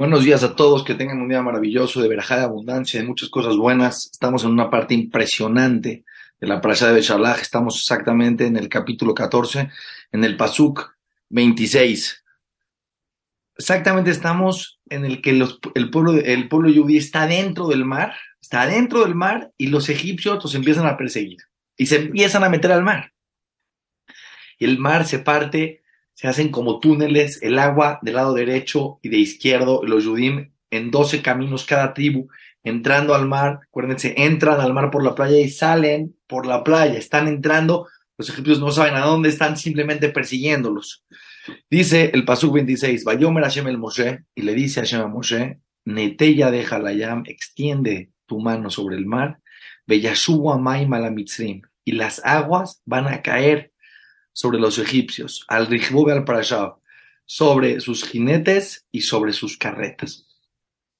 Buenos días a todos, que tengan un día maravilloso de verajá de abundancia, de muchas cosas buenas. Estamos en una parte impresionante de la parasha de Beshalach. Estamos exactamente en el capítulo 14, en el Pasuk 26. Exactamente estamos en el que el pueblo, el pueblo está dentro del mar, está dentro del mar y los egipcios los empiezan a perseguir y se empiezan a meter al mar. Y el mar se parte se hacen como túneles, el agua del lado derecho y de izquierdo, los Yudim en 12 caminos cada tribu, entrando al mar, acuérdense, entran al mar por la playa y salen por la playa, están entrando, los egipcios no saben a dónde están, simplemente persiguiéndolos. Dice el Pasuk 26, Vayomer Hashem el Moshe, y le dice a Hashem a Moshe, Neteya deja la yam, extiende tu mano sobre el mar, Beyashubu Amaim Mitzrim, y las aguas van a caer sobre los egipcios, al Rijbub al Parashah, sobre sus jinetes y sobre sus carretas.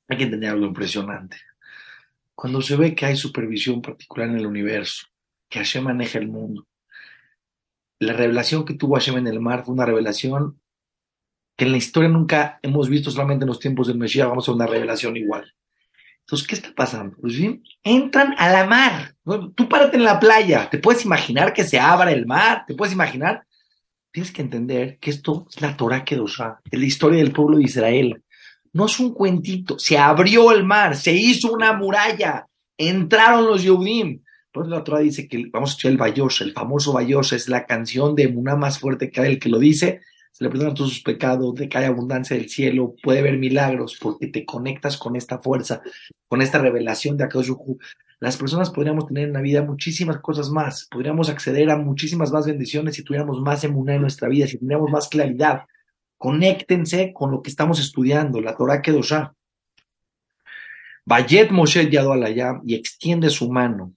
Hay que entender algo impresionante. Cuando se ve que hay supervisión particular en el universo, que Hashem maneja el mundo, la revelación que tuvo Hashem en el mar fue una revelación que en la historia nunca hemos visto solamente en los tiempos del Mesías, vamos a una revelación igual. Entonces, ¿qué está pasando? Pues entran a la mar. Tú párate en la playa, te puedes imaginar que se abra el mar, te puedes imaginar. Tienes que entender que esto es la Torah Kedoshá, es la historia del pueblo de Israel. No es un cuentito, se abrió el mar, se hizo una muralla, entraron los Yehudim. Por la Torah dice que vamos a escuchar el Bayosh, el famoso Bayosh, es la canción de Muná más fuerte que el que lo dice, se le perdonan todos sus pecados, que hay abundancia del cielo, puede ver milagros, porque te conectas con esta fuerza, con esta revelación de Akadosh Las personas podríamos tener en la vida muchísimas cosas más, podríamos acceder a muchísimas más bendiciones si tuviéramos más emuná en nuestra vida, si tuviéramos más claridad. Conéctense con lo que estamos estudiando, la Torah Kedoshá. Bayet Moshe Yado Alayam y extiende su mano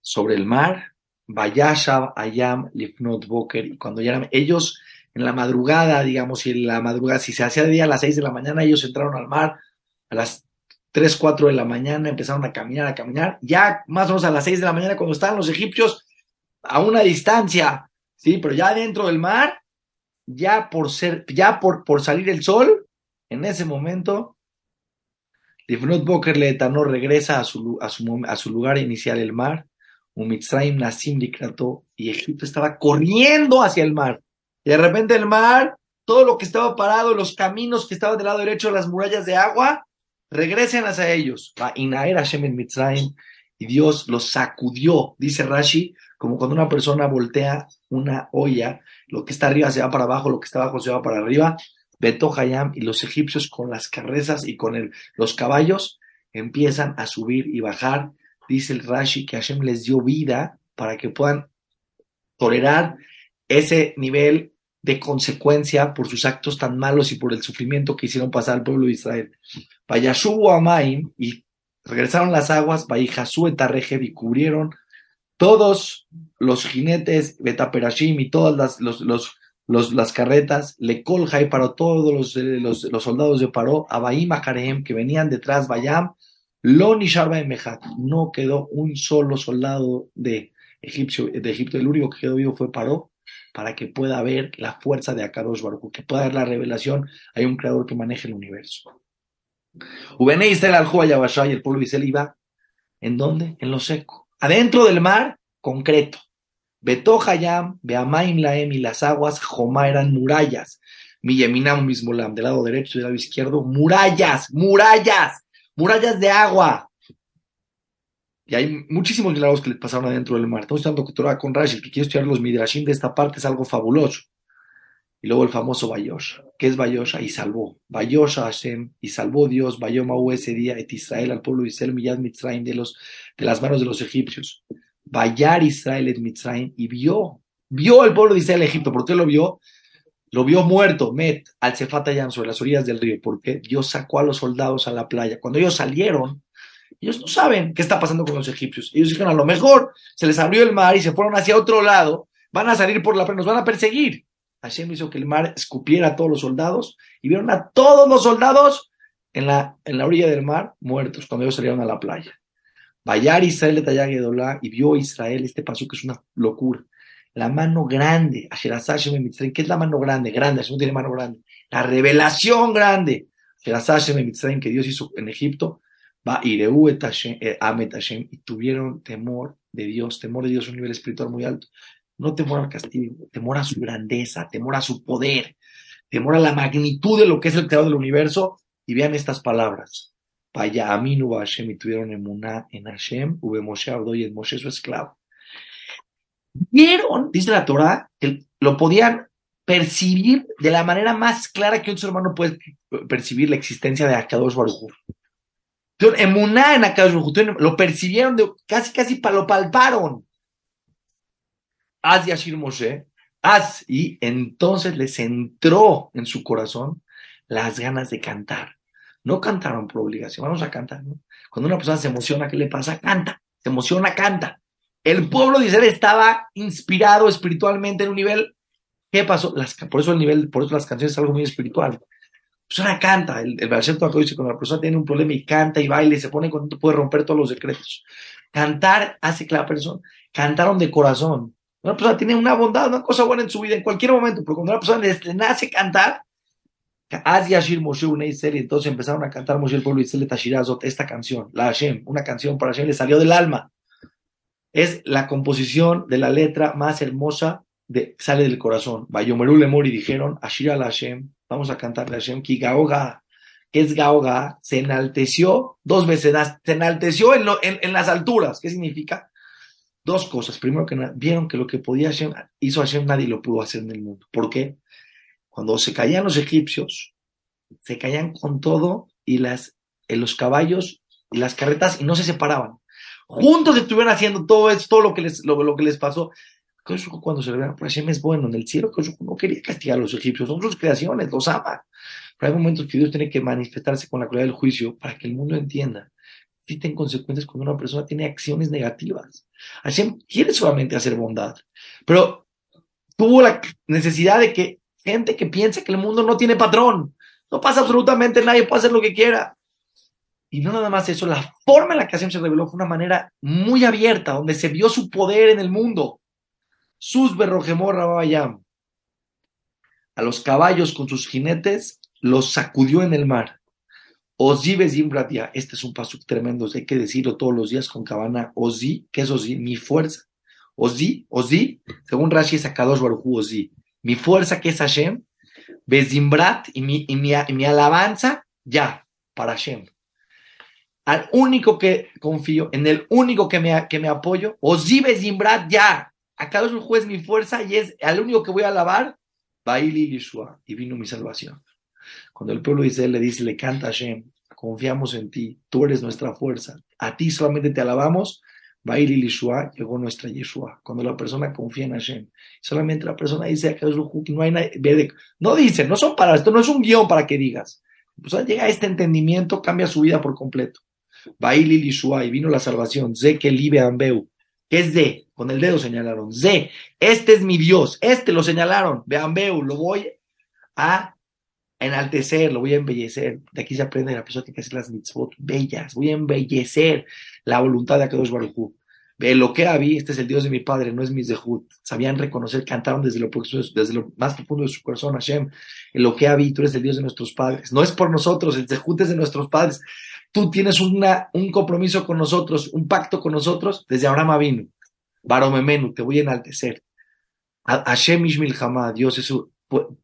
sobre el mar, Vayashav Ayam Lifnot Boker, y cuando ya ellos en la madrugada, digamos, si en la madrugada, si se hacía de día a las 6 de la mañana, ellos entraron al mar a las 3, 4 de la mañana, empezaron a caminar, a caminar, ya más o menos a las 6 de la mañana, cuando estaban los egipcios a una distancia, sí, pero ya dentro del mar, ya por ser, ya por, por salir el sol, en ese momento, Lifnot Boker Leetano regresa a su, a, su, a su lugar inicial, el mar, Umitzraim Nasim y Egipto estaba corriendo hacia el mar. Y de repente el mar, todo lo que estaba parado, los caminos que estaban del lado derecho, las murallas de agua, regresen hacia ellos. Y Dios los sacudió, dice Rashi, como cuando una persona voltea una olla, lo que está arriba se va para abajo, lo que está abajo se va para arriba. Beto Hayam y los egipcios con las carrezas y con el, los caballos empiezan a subir y bajar. Dice el Rashi que Hashem les dio vida para que puedan tolerar ese nivel de consecuencia por sus actos tan malos y por el sufrimiento que hicieron pasar al pueblo de Israel. Vayashubu Amaim y regresaron las aguas, Vayijasú etareje y cubrieron todos los jinetes, Betaperashim y todas las, los, los, las carretas, Le y para todos los, los, los, soldados de Paró, Abaim Akarehem, que venían detrás, Bayam, Loni Sharba Mejat, no quedó un solo soldado de, de Egipto, el único que quedó vivo fue Paró, para que pueda ver la fuerza de Akadosh Baruch, que pueda ver la revelación. Hay un creador que maneja el universo. Ubene Israel al y el pueblo de Israel iba, ¿en dónde? En lo seco. Adentro del mar, concreto. Beto Hayam, Beamaim Laem y las aguas, Joma eran murallas. Miyeminam Mismolam, del lado derecho y del lado izquierdo, murallas, murallas, murallas de agua. Y hay muchísimos milagros que le pasaron adentro del mar. Estamos estudiando Torah con Rashi, que quiere estudiar los midrashim de esta parte es algo fabuloso. Y luego el famoso Bayosh. ¿Qué es Bayosh? Y salvó. Bayosh Hashem, y salvó Dios, Bayoma ese día, et Israel, al pueblo de Israel, Miyad Mitzrayim, de, los, de las manos de los egipcios. Bayar Israel et Mitzrayim, y vio, vio al pueblo de Israel Egipto. ¿Por qué lo vio? Lo vio muerto, Met, al Cefatayam, sobre las orillas del río. porque Dios sacó a los soldados a la playa. Cuando ellos salieron, ellos no saben qué está pasando con los egipcios. Ellos dijeron, a lo mejor se les abrió el mar y se fueron hacia otro lado, van a salir por la nos van a perseguir. Hashem hizo que el mar escupiera a todos los soldados y vieron a todos los soldados en la, en la orilla del mar muertos cuando ellos salieron a la playa. Bayar Israel de y vio Israel este paso que es una locura. La mano grande, ¿qué es la mano grande? Grande, Hashem tiene mano grande. La revelación grande que Dios hizo en Egipto, va eh, y tuvieron temor de Dios, temor de Dios a un nivel espiritual muy alto. No temor al castigo, temor a su grandeza, temor a su poder, temor a la magnitud de lo que es el creador del universo. Y vean estas palabras. Vaya Aminu Hashem, y tuvieron emuná en Hashem, Ube Moshe y en Moshe su esclavo. Vieron, dice la Torah, que lo podían percibir de la manera más clara que un ser humano puede percibir la existencia de Akadosh Baruj Emuná en lo percibieron, de, casi casi lo palparon. Az Yashir Moshe, Az, y entonces les entró en su corazón las ganas de cantar. No cantaron por obligación, vamos a cantar. Cuando una persona se emociona, ¿qué le pasa? Canta, se emociona, canta. El pueblo de Israel estaba inspirado espiritualmente en un nivel. ¿Qué pasó? por eso el nivel, por eso las canciones es algo muy espiritual. Persona canta, el, el dice cuando la persona tiene un problema y canta y baila y se pone cuando puede romper todos los decretos. Cantar hace que la persona, cantaron de corazón. Una persona tiene una bondad, una cosa buena en su vida en cualquier momento, pero cuando una persona le, nace cantar, y entonces empezaron a cantar Moshe el pueblo y esta canción, la Hashem, una canción para Hashem, le salió del alma es la composición de la letra más hermosa de sale del corazón. Bayomeru Lemor y dijeron, Ashira la Hashem, vamos a cantar la Hashem, ki Gaoga, que es Gaoga, se enalteció dos veces, se enalteció en, las alturas. ¿Qué significa? Dos cosas. Primero que nada, vieron que lo que podía Hashem, hizo Hashem, nadie lo pudo hacer en el mundo. ¿Por qué? Cuando se caían los egipcios, se caían con todo y las, en los caballos y las carretas y no se separaban juntos estuvieron haciendo todo esto, todo lo que les, lo, que les pasó. Cuando se ve, pues Hashem es bueno en el cielo, no quería castigar a los egipcios, son sus creaciones, los ama. Pero hay momentos que Dios tiene que manifestarse con la crueldad del juicio para que el mundo entienda. Existen consecuencias cuando una persona tiene acciones negativas. Hashem quiere solamente hacer bondad, pero tuvo la necesidad de que gente que piensa que el mundo no tiene patrón, no pasa absolutamente nadie puede hacer lo que quiera. Y no nada más eso, la forma en la que Hashem se reveló fue una manera muy abierta, donde se vio su poder en el mundo. Sus berrojemor. A los caballos con sus jinetes los sacudió en el mar. Ozi Bezimbratia, este es un paso tremendo, hay que decirlo todos los días con cabana. Ozi, ¿qué es Ozi? Mi fuerza. Ozi, Ozi, según Rashi es Akadosh Baruchu Ozi. Mi fuerza que es Hashem, Bezimbrat y mi, y mi alabanza, ya, para Hashem al único que confío, en el único que me, que me apoyo, Ozibe Zimbrat ya, acá es un juez mi fuerza y es al único que voy a alabar, Baili Yeshua, y vino mi salvación. Cuando el pueblo de Israel le dice, le canta a Hashem, confiamos en ti, tú eres nuestra fuerza, a ti solamente te alabamos, Baili Yeshua, llegó nuestra Yeshua. Cuando la persona confía en Hashem, solamente la persona dice, que no hay nadie, no dice, no son para, esto no es un guion para que digas. Pues llega a este entendimiento, cambia su vida por completo. Bailil y vino la salvación. Ze que libe ambeu. ¿Qué es de? Con el dedo señalaron. Ze, este es mi Dios. Este lo señalaron. Ambeu, lo voy a enaltecer, lo voy a embellecer. De aquí se aprende la persona que hacer las mitzvot bellas. Voy a embellecer la voluntad de Akadosh Baruj Ve lo que había, este es el Dios de mi padre, no es mi Zehut. Sabían reconocer, cantaron desde lo, desde lo más profundo de su corazón, Hashem. lo que había, tú eres el Dios de nuestros padres. No es por nosotros, el Zehut es de nuestros padres tú tienes una, un compromiso con nosotros, un pacto con nosotros desde Abraham vino. Baromemenu, te voy a enaltecer. Hashem Ishmil Hamad, Dios es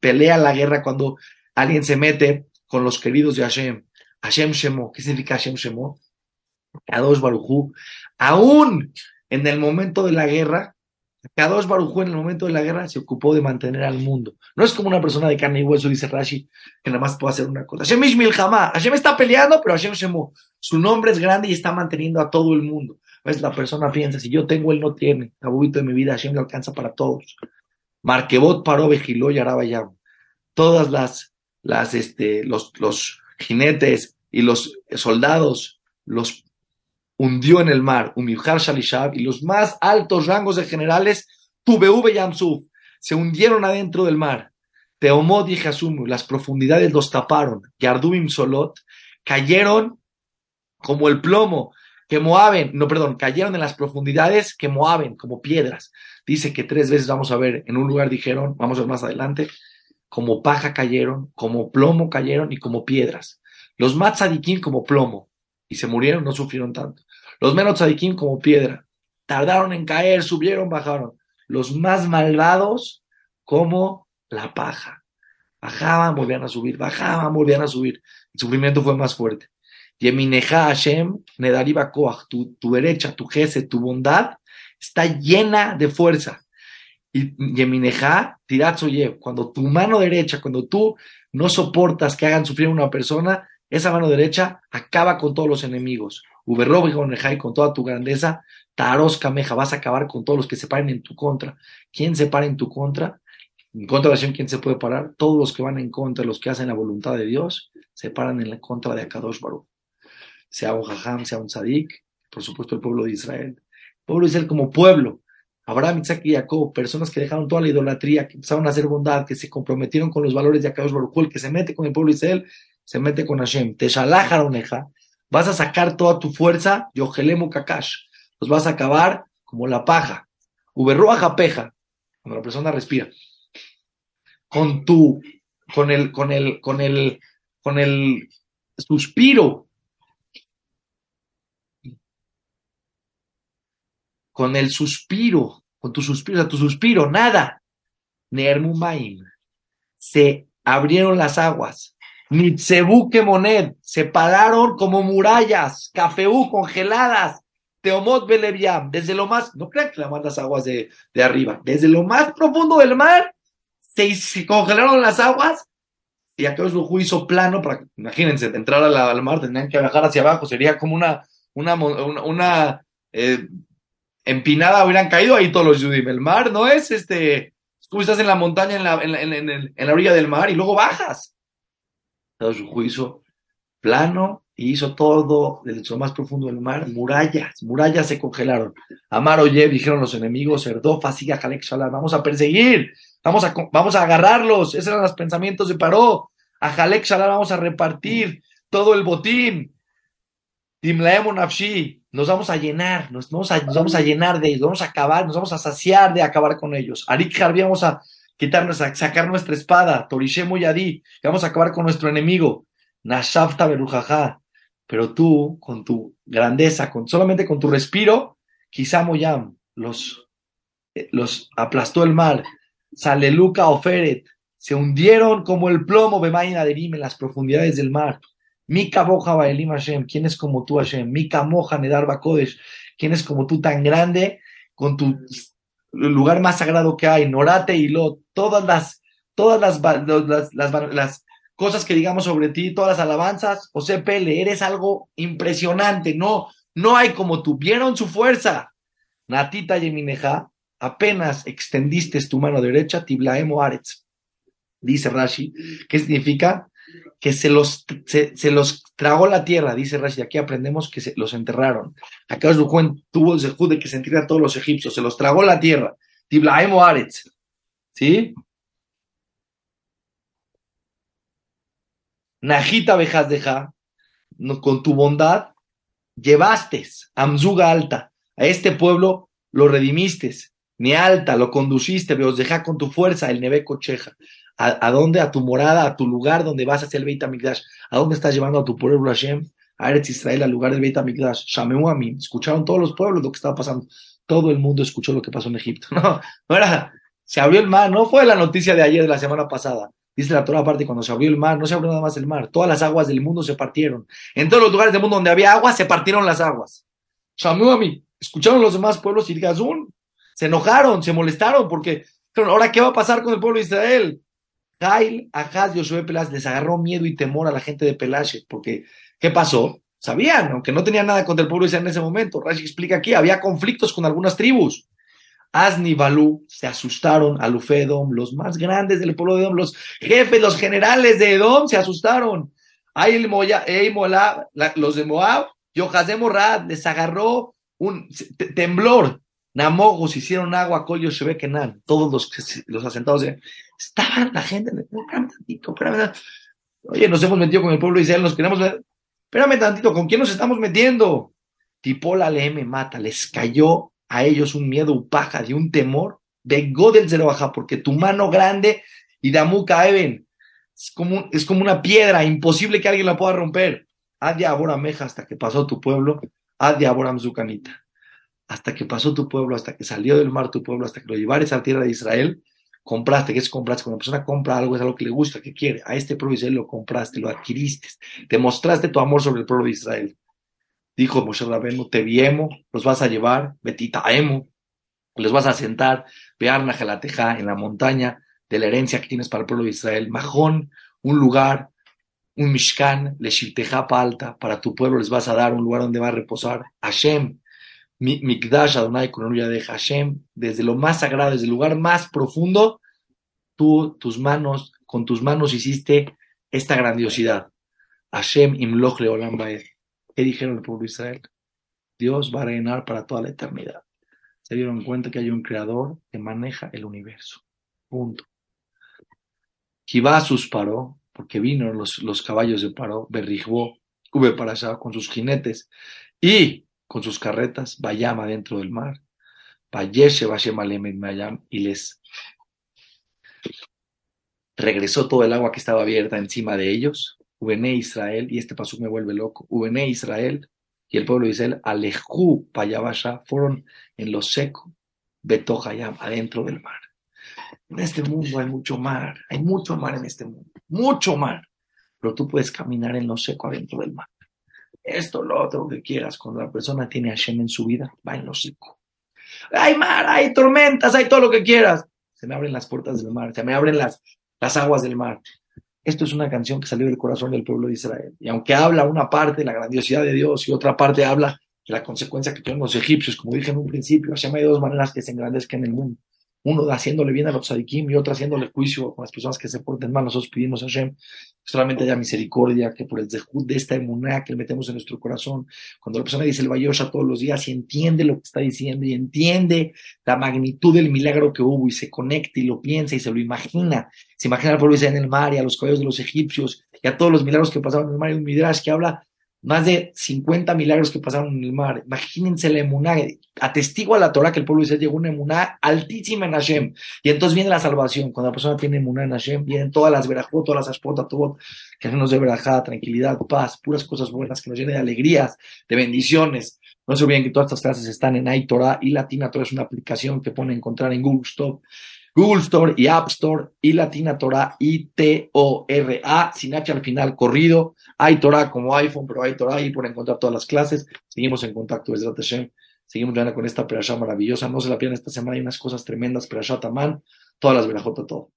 pelea la guerra cuando alguien se mete con los queridos de Hashem. Hashem Shemo, ¿qué significa Hashem Shemo? Kadosh Barujú. Aún en el momento de la guerra, Kadosh Barujú en el momento de la guerra se ocupó de mantener al mundo. No es como una persona de carne y hueso, dice Rashi, que nada más puede hacer una cosa. Hashem Ishmil Hashem está peleando, pero Hashem Shemu. Su nombre es grande y está manteniendo a todo el mundo. ¿Ves? La persona piensa, si yo tengo, él no tiene. Abubito de mi vida, Hashem le alcanza para todos. Marquebot paró Vejiló y Arabayam. Todas las, las, este, los, los jinetes y los soldados los hundió en el mar, Umibhar Shalishab, y los más altos rangos de generales, Tubeuve Yamsuf, se hundieron adentro del mar. Teomod y Jasumu, las profundidades los taparon. Yardubim Solot, cayeron como el plomo, que moaben, no, perdón, cayeron en las profundidades que moaben, como piedras. Dice que tres veces vamos a ver, en un lugar dijeron, vamos a ver más adelante, como paja cayeron, como plomo cayeron y como piedras. Los más tzadikim como plomo, y se murieron, no sufrieron tanto. Los menos tzadikim como piedra, tardaron en caer, subieron, bajaron. Los más malvados como la paja. Bajaban, volvían a subir, bajaban, volvían a subir. El sufrimiento fue más fuerte. Yemineja Hashem, Nedariba Koach, tu, tu derecha, tu jese, tu bondad, está llena de fuerza. Y Yemineja, Tiratzoye, cuando tu mano derecha, cuando tú no soportas que hagan sufrir a una persona, esa mano derecha acaba con todos los enemigos. Con toda tu grandeza, Taros Kameja, vas a acabar con todos los que se paren en tu contra. ¿Quién se para en tu contra? En contra de Hashem, ¿quién se puede parar? Todos los que van en contra, los que hacen la voluntad de Dios, se paran en la contra de Akadosh Baruch. Sea un Jajam, sea un Sadik, por supuesto el pueblo de Israel. El pueblo de Israel como pueblo. Abraham, Isaac y Jacob, personas que dejaron toda la idolatría, que empezaron a hacer bondad, que se comprometieron con los valores de Akadosh Baruch. El que se mete con el pueblo de Israel, se mete con Hashem. Te oneja, vas a sacar toda tu fuerza, Yohelemu Kakash. Los vas a acabar como la paja. Uberroa japeja, cuando la persona respira con tu, con el, con el, con el, con el suspiro, con el suspiro, con tu suspiro, o sea, tu suspiro, nada. Nermumaim. Se abrieron las aguas. Nitzebu moned, se pararon como murallas, cafeú congeladas. Teomot Beleviam, desde lo más, no crean que la más las aguas de, de arriba, desde lo más profundo del mar, se, congelaron las aguas y aquello su hizo plano para, imagínense, entrar al mar tendrían que bajar hacia abajo, sería como una, una, una, eh, empinada, hubieran caído ahí todos los Yudim. El mar no es este, tú estás en la montaña, en la, en la, orilla del mar y luego bajas. Todo su juicio plano y hizo todo desde lo más profundo del mar, murallas, murallas se congelaron. Amar oye, dijeron los enemigos, Erdofa, siga Jalek vamos a perseguir Vamos a, vamos a agarrarlos. Esos eran los pensamientos de Paró. A Jalek Shalar vamos a repartir todo el botín. Nos vamos a llenar, nos vamos a, vamos a llenar de ellos, vamos a acabar, nos vamos a saciar de acabar con ellos. Arik Harbi vamos a quitarnos, sacar nuestra espada. Torishemo Yadi, vamos a acabar con nuestro enemigo. Nashafta Berujaja. Pero tú, con tu grandeza, con, solamente con tu respiro, quizá Moyam los, eh, los aplastó el mar, Saleluca Oferet, se hundieron como el plomo Bemain Aderim en las profundidades del mar. Mika Boja Baelim Hashem, ¿quién es como tú Hashem? Mika Moja Nedar Bakodesh, ¿quién es como tú tan grande con tu lugar más sagrado que hay? Norate y Lot, todas las, todas las, las, las, cosas que digamos sobre ti, todas las alabanzas, José Pele, eres algo impresionante, no, no hay como tú, vieron su fuerza. Natita Yemineja, apenas extendiste tu mano derecha, Tiblaemo Aretz. Dice Rashi, ¿qué significa? Que se los, se, los tragó la tierra, dice Rashi. Aquí aprendemos que se los enterraron. Acá os tuvo el de que se a todos los egipcios, se los tragó la tierra. Tiblaemo Aretz. ¿Sí? Najita bejas deja, con tu bondad, llevaste Amzuga alta, a este pueblo lo redimiste, ni alta, lo conduciste, os deja con tu fuerza el neve cocheja. ¿A, dónde? A tu morada, a tu lugar donde vas hacia el Beit HaMikdash. ¿A dónde estás llevando a tu pueblo Hashem? A Eretz Israel, al lugar del Beit HaMikdash. Shameu a. Escucharon todos los pueblos lo que estaba pasando. Todo el mundo escuchó lo que pasó en Egipto. No, no era, se abrió el mar, no fue la noticia de ayer, de la semana pasada. Dice la Torah aparte, cuando se abrió el mar, no se abrió nada más el mar, todas las aguas del mundo se partieron. En todos los lugares del mundo donde había agua, se partieron las aguas. Shameu a. Escucharon los demás pueblos y Gazún, se enojaron, se molestaron, porque ahora, ¿qué va a pasar con el pueblo de Israel? Jail, Ahaz, Josué Pelas les agarró miedo y temor a la gente de Pelashe, porque ¿qué pasó? Sabían, aunque no tenían nada contra el pueblo Israel en ese momento. Rashi explica aquí, había conflictos con algunas tribus. Asni Balú se asustaron, Alufé Edom, los más grandes del pueblo de Edom, los jefes, los generales de Edom se asustaron. Ahí los de Moab, Yohazem Morad les agarró un temblor, Namogos hicieron agua, Colio Shebekenan, todos los, los asentados de, estaban la gente, espérame tantito, espérame Oye, nos hemos metido con el pueblo de Israel, nos queremos ver. Espérame tantito, ¿con quién nos estamos metiendo? Tipola me mata, les cayó a ellos un miedo upaja, de un temor, vengó del baja, porque tu mano grande y Damuka Eben Es como, es como una piedra, imposible que alguien la pueda romper. Adia Aborameja hasta que pasó tu pueblo, Adia Aboram Zucanita. Hasta que pasó tu pueblo, hasta que salió del mar tu pueblo, hasta que lo llevares a la tierra de Israel, compraste, ¿qué es compraste? Cuando una persona compra algo, es algo que le gusta, que quiere. A este pueblo de Israel lo compraste, lo adquiriste, demostraste tu amor sobre el pueblo de Israel. Dijo Moshe Rabenu, te viemo, los vas a llevar, betita emo, les vas a sentar, vearna Jalateja en la montaña de la herencia que tienes para el pueblo de Israel, Majón, un lugar, un Mishkan, Leshilteja alta, para tu pueblo les vas a dar un lugar donde va a reposar. Hashem, Mikdash Adonai con de Hashem, desde lo más sagrado, desde el lugar más profundo, tú, tus manos, con tus manos hiciste esta grandiosidad. Hashem Imloch Leolam ¿Qué dijeron el pueblo de Israel? Dios va a reinar para toda la eternidad. Se dieron cuenta que hay un creador que maneja el universo. Punto. Kibasus paró, porque vino los, los caballos de Paró, Berrijbó, para allá con sus jinetes y con sus carretas, Bayama dentro del mar, Bayeshe Mayam, y les regresó todo el agua que estaba abierta encima de ellos, Ubené Israel, y este paso me vuelve loco, Ubené Israel y el pueblo de Israel, Alejú Payabasha, fueron en lo seco, Betojayam, adentro del mar. En este mundo hay mucho mar, hay mucho mar en este mundo, mucho mar, pero tú puedes caminar en lo seco adentro del mar. Esto, lo otro que quieras, cuando la persona tiene a Hashem en su vida, va en lo seco. Hay mar, hay tormentas, hay todo lo que quieras. Se me abren las puertas del mar, se me abren las, las aguas del mar. Esto es una canción que salió del corazón del pueblo de Israel. Y aunque habla una parte de la grandiosidad de Dios y otra parte habla de la consecuencia que tienen los egipcios, como dije en un principio, Hashem hay dos maneras que se engrandezcan en el mundo. Uno haciéndole bien a los sadikim y otro haciéndole juicio con las personas que se porten mal. Nosotros pedimos a Hashem solamente haya misericordia, que por el zehut de esta emuná que metemos en nuestro corazón, cuando la persona dice el Bayosha todos los días y entiende lo que está diciendo y entiende la magnitud del milagro que hubo y se conecta y lo piensa y se lo imagina, se imagina al pueblo en el mar y a los caballos de los egipcios y a todos los milagros que pasaron en el mar. Y un midrash que habla más de 50 milagros que pasaron en el mar. Imagínense la emuná, atestigua la Torah que el pueblo de Israel llegó una emuná altísima en Hashem. Y entonces viene la salvación. Cuando la persona tiene emuná en Hashem, vienen todas las verajot, todas las ashpot, todo, que nos dé verajá, tranquilidad, paz, puras cosas buenas, que nos llene de alegrías, de bendiciones. No se olviden que todas estas clases están en iTorah y Latina Torah es una aplicación que pone encontrar en Google Stop. Google Store y App Store y Latina Torah I-T-O-R-A, sin H al final, corrido. Hay Torah como iPhone, pero hay Torah ahí por encontrar todas las clases. Seguimos en contacto desde Hashem. Seguimos ya con esta perashá maravillosa. No se la pierdan esta semana, hay unas cosas tremendas. Perashat Taman, todas las verajotas, todo.